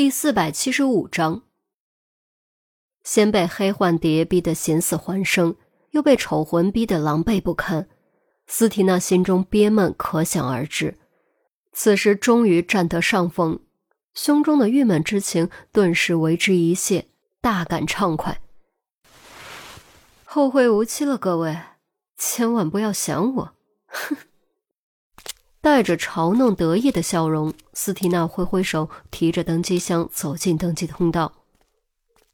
第四百七十五章，先被黑幻蝶逼得险死还生，又被丑魂逼得狼狈不堪，斯提娜心中憋闷可想而知。此时终于占得上风，胸中的郁闷之情顿时为之一泄，大感畅快。后会无期了，各位，千万不要想我！带着嘲弄得意的笑容，斯提娜挥挥手，提着登机箱走进登机通道。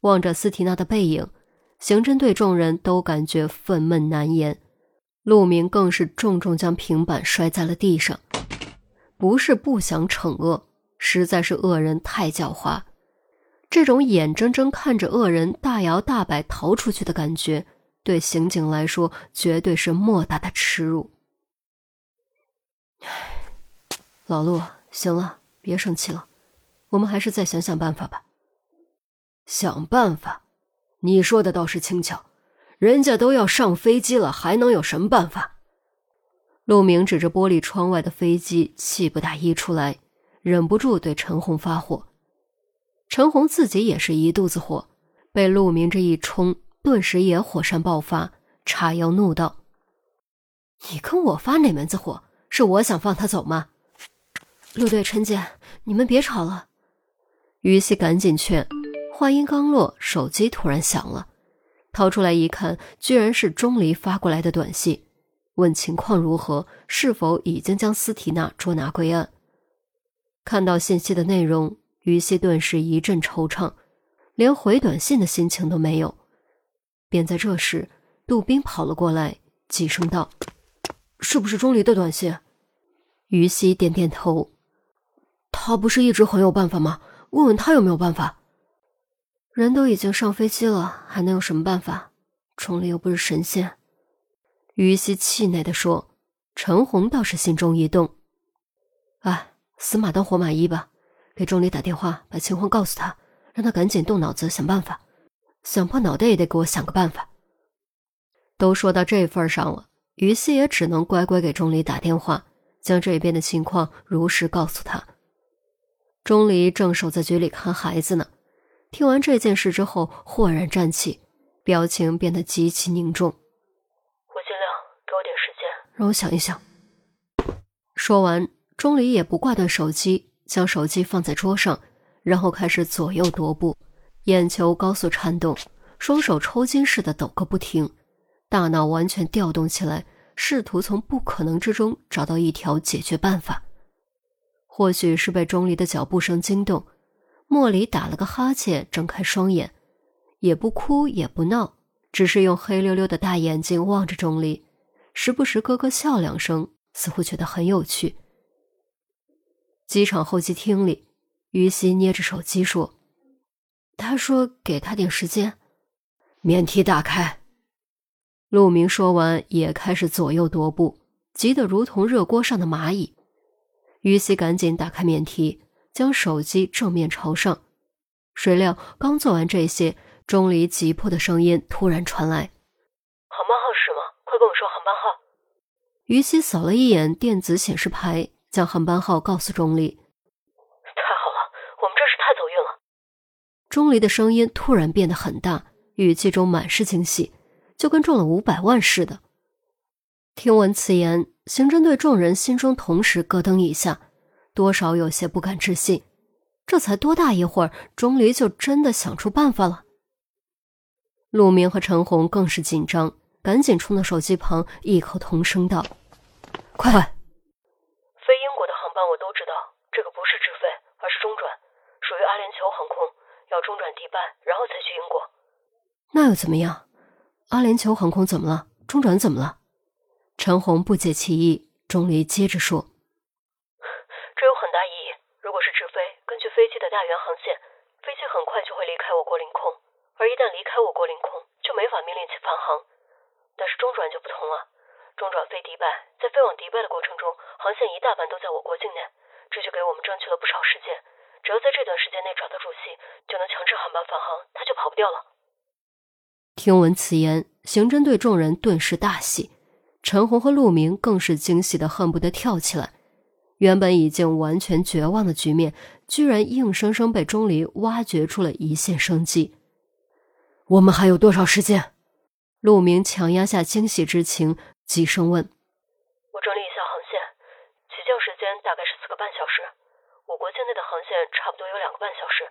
望着斯提娜的背影，刑侦队众人都感觉愤懑难言。陆明更是重重将平板摔在了地上。不是不想惩恶，实在是恶人太狡猾。这种眼睁睁看着恶人大摇大摆逃出去的感觉，对刑警来说绝对是莫大的耻辱。老陆，行了，别生气了，我们还是再想想办法吧。想办法？你说的倒是轻巧，人家都要上飞机了，还能有什么办法？陆明指着玻璃窗外的飞机，气不打一处来，忍不住对陈红发火。陈红自己也是一肚子火，被陆明这一冲，顿时也火山爆发，叉腰怒道：“你跟我发哪门子火？”是我想放他走吗？陆队、陈姐，你们别吵了。于西赶紧劝，话音刚落，手机突然响了，掏出来一看，居然是钟离发过来的短信，问情况如何，是否已经将斯提娜捉拿归案。看到信息的内容，于西顿时一阵惆怅，连回短信的心情都没有。便在这时，杜宾跑了过来，急声道：“是不是钟离的短信？”于西点点头，他不是一直很有办法吗？问问他有没有办法。人都已经上飞机了，还能有什么办法？钟离又不是神仙。于西气馁地说。陈红倒是心中一动，哎，死马当活马医吧，给钟离打电话，把情况告诉他，让他赶紧动脑子想办法，想破脑袋也得给我想个办法。都说到这份上了，于西也只能乖乖给钟离打电话。将这边的情况如实告诉他。钟离正守在局里看孩子呢，听完这件事之后，豁然站起，表情变得极其凝重。我尽量，给我点时间，让我想一想。说完，钟离也不挂断手机，将手机放在桌上，然后开始左右踱步，眼球高速颤动，双手抽筋似的抖个不停，大脑完全调动起来。试图从不可能之中找到一条解决办法。或许是被钟离的脚步声惊动，莫离打了个哈欠，睁开双眼，也不哭也不闹，只是用黑溜溜的大眼睛望着钟离，时不时咯咯笑两声，似乎觉得很有趣。机场候机厅里，于西捏着手机说：“他说给他点时间。”免提打开。陆明说完，也开始左右踱步，急得如同热锅上的蚂蚁。于西赶紧打开免提，将手机正面朝上。谁料刚做完这些，钟离急迫的声音突然传来：“航班号是吗？快跟我说航班号。”于西扫了一眼电子显示牌，将航班号告诉钟离。太好了，我们真是太走运了。钟离的声音突然变得很大，语气中满是惊喜。就跟中了五百万似的。听闻此言，刑侦队众人心中同时咯噔一下，多少有些不敢置信。这才多大一会儿，钟离就真的想出办法了？陆明和陈红更是紧张，赶紧冲到手机旁，异口同声道：“快！飞英国的航班我都知道，这个不是直飞，而是中转，属于阿联酋航空，要中转迪拜，然后才去英国。那又怎么样？”阿联酋航空怎么了？中转怎么了？陈红不解其意。钟离接着说：“这有很大意义。如果是直飞，根据飞机的大圆航线，飞机很快就会离开我国领空，而一旦离开我国领空，就没法命令其返航。但是中转就不同了，中转飞迪拜，在飞往迪拜的过程中，航线一大半都在我国境内，这就给我们争取了不少时间。只要在这段时间内找到主席，就能强制航班返航，他就跑不掉了。”听闻此言，刑侦队众人顿时大喜，陈红和陆明更是惊喜的恨不得跳起来。原本已经完全绝望的局面，居然硬生生被钟离挖掘出了一线生机。我们还有多少时间？陆明强压下惊喜之情，急声问：“我整理一下航线，起降时间大概是四个半小时。我国境内的航线差不多有两个半小时，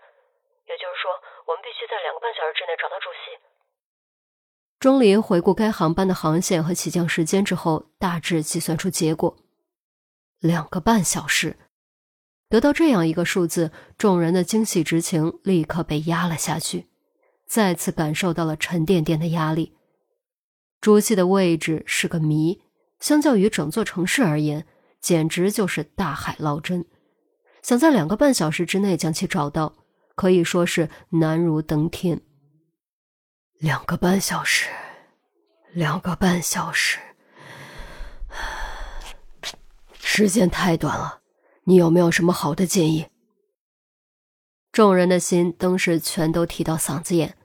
也就是说，我们必须在两个半小时之内找到朱熹。”钟离回顾该航班的航线和起降时间之后，大致计算出结果：两个半小时。得到这样一个数字，众人的惊喜之情立刻被压了下去，再次感受到了沉甸甸的压力。朱熹的位置是个谜，相较于整座城市而言，简直就是大海捞针。想在两个半小时之内将其找到，可以说是难如登天。两个半小时，两个半小时，时间太短了。你有没有什么好的建议？众人的心登时全都提到嗓子眼，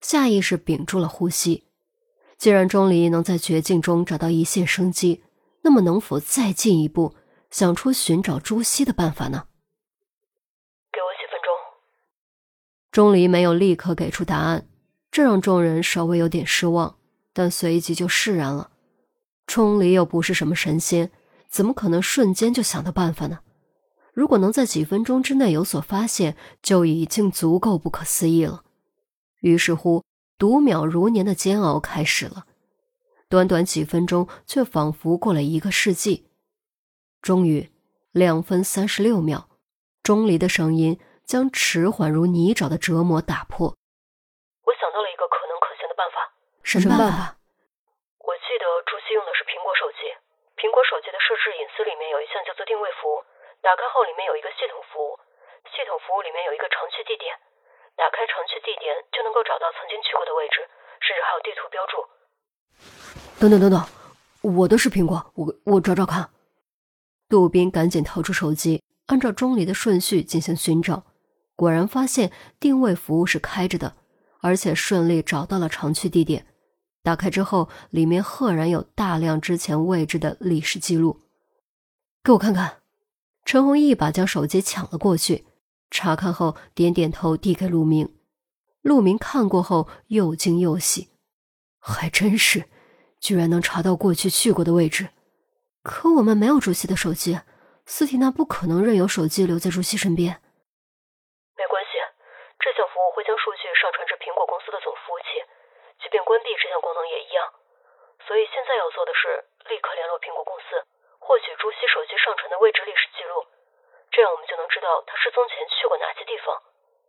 下意识屏住了呼吸。既然钟离能在绝境中找到一线生机，那么能否再进一步，想出寻找朱熹的办法呢？给我几分钟。钟离没有立刻给出答案，这让众人稍微有点失望，但随即就释然了。钟离又不是什么神仙，怎么可能瞬间就想到办法呢？如果能在几分钟之内有所发现，就已经足够不可思议了。于是乎。读秒如年的煎熬开始了，短短几分钟，却仿佛过了一个世纪。终于，两分三十六秒，钟离的声音将迟缓如泥沼的折磨打破。我想到了一个可能可行的办法。什么办法？我记得朱熹用的是苹果手机，苹果手机的设置隐私里面有一项叫做定位服务，打开后里面有一个系统服务，系统服务里面有一个常去地点。打开常去地点，就能够找到曾经去过的位置，甚至还有地图标注。等等等等，我的是苹果，我我找找看。杜宾赶紧掏出手机，按照钟离的顺序进行寻找，果然发现定位服务是开着的，而且顺利找到了常去地点。打开之后，里面赫然有大量之前位置的历史记录。给我看看。陈红一把将手机抢了过去。查看后，点点头，递给陆明。陆明看过后，又惊又喜，还真是，居然能查到过去去过的位置。可我们没有朱熹的手机，斯蒂娜不可能任由手机留在朱熹身边。没关系，这项服务会将数据上传至苹果公司的总服务器，即便关闭这项功能也一样。所以现在要做的是立刻联络苹果公司，获取朱熹手机上传的位置历史记录。这样我们就能知道他失踪前去过哪些地方，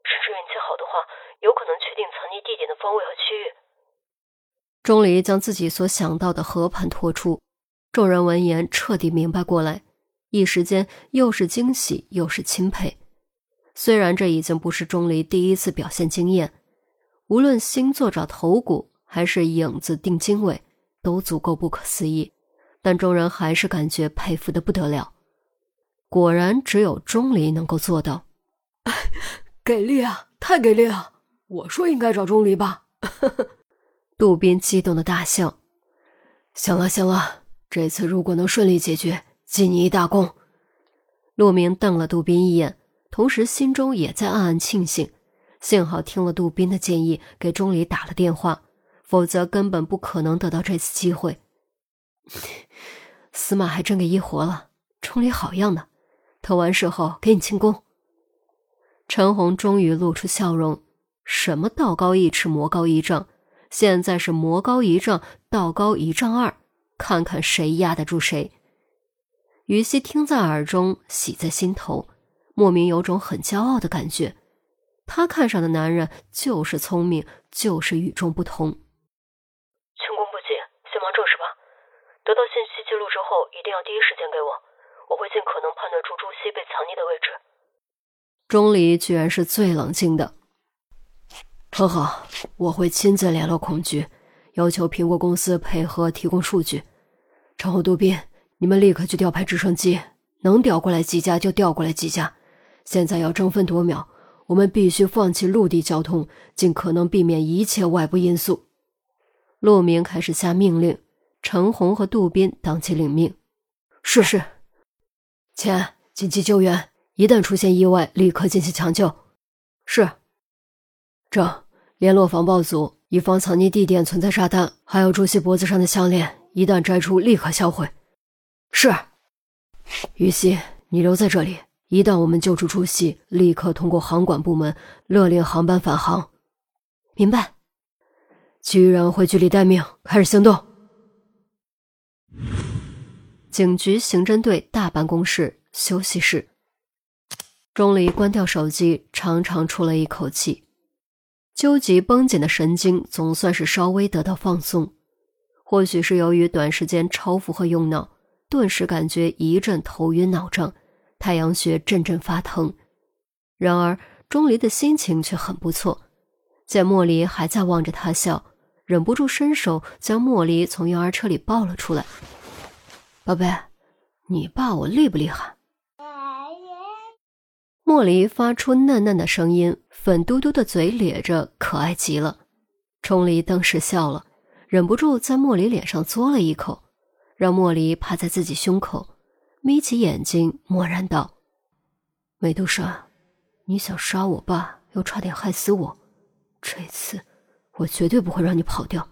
甚至运气好的话，有可能确定藏匿地点的方位和区域。钟离将自己所想到的和盘托出，众人闻言彻底明白过来，一时间又是惊喜又是钦佩。虽然这已经不是钟离第一次表现惊艳，无论星座找头骨还是影子定经纬，都足够不可思议，但众人还是感觉佩服的不得了。果然，只有钟离能够做到。给力啊！太给力了！我说应该找钟离吧。杜宾激动的大笑。行了行了，这次如果能顺利解决，记你一大功。陆明瞪了杜宾一眼，同时心中也在暗暗庆幸，幸好听了杜宾的建议，给钟离打了电话，否则根本不可能得到这次机会。司马还真给医活了，钟离好样的！等完事后给你庆功。陈红终于露出笑容。什么道高一尺，魔高一丈，现在是魔高一丈，道高一丈二，看看谁压得住谁。于西听在耳中，喜在心头，莫名有种很骄傲的感觉。他看上的男人就是聪明，就是与众不同。轻功不急，先忙正事吧。得到信息记录之后，一定要第一时间给我。我会尽可能判断出朱熹被藏匿的位置。钟离居然是最冷静的。很好，我会亲自联络孔局，要求苹果公司配合提供数据。陈后、杜宾，你们立刻去调派直升机，能调过来几架就调过来几架。现在要争分夺秒，我们必须放弃陆地交通，尽可能避免一切外部因素。陆明开始下命令，陈红和杜宾当即领命。是是。钱，紧急救援！一旦出现意外，立刻进行抢救。是。郑，联络防爆组，以防藏匿地点存在炸弹，还有朱熹脖子上的项链，一旦摘出，立刻销毁。是。于西，你留在这里，一旦我们救出朱熹，立刻通过航管部门勒令航班返航。明白。其余人回局里待命，开始行动。警局刑侦队大办公室休息室。钟离关掉手机，长长出了一口气，纠结绷紧的神经总算是稍微得到放松。或许是由于短时间超负荷用脑，顿时感觉一阵头晕脑胀，太阳穴阵阵发疼。然而钟离的心情却很不错，见莫离还在望着他笑，忍不住伸手将莫离从婴儿车里抱了出来。宝贝，你爸我厉不厉害？莫离发出嫩嫩的声音，粉嘟嘟的嘴咧着，可爱极了。钟离当时笑了，忍不住在莫离脸上嘬了一口，让莫离趴在自己胸口，眯起眼睛，默然道：“美杜莎，你想杀我爸，又差点害死我，这次我绝对不会让你跑掉。”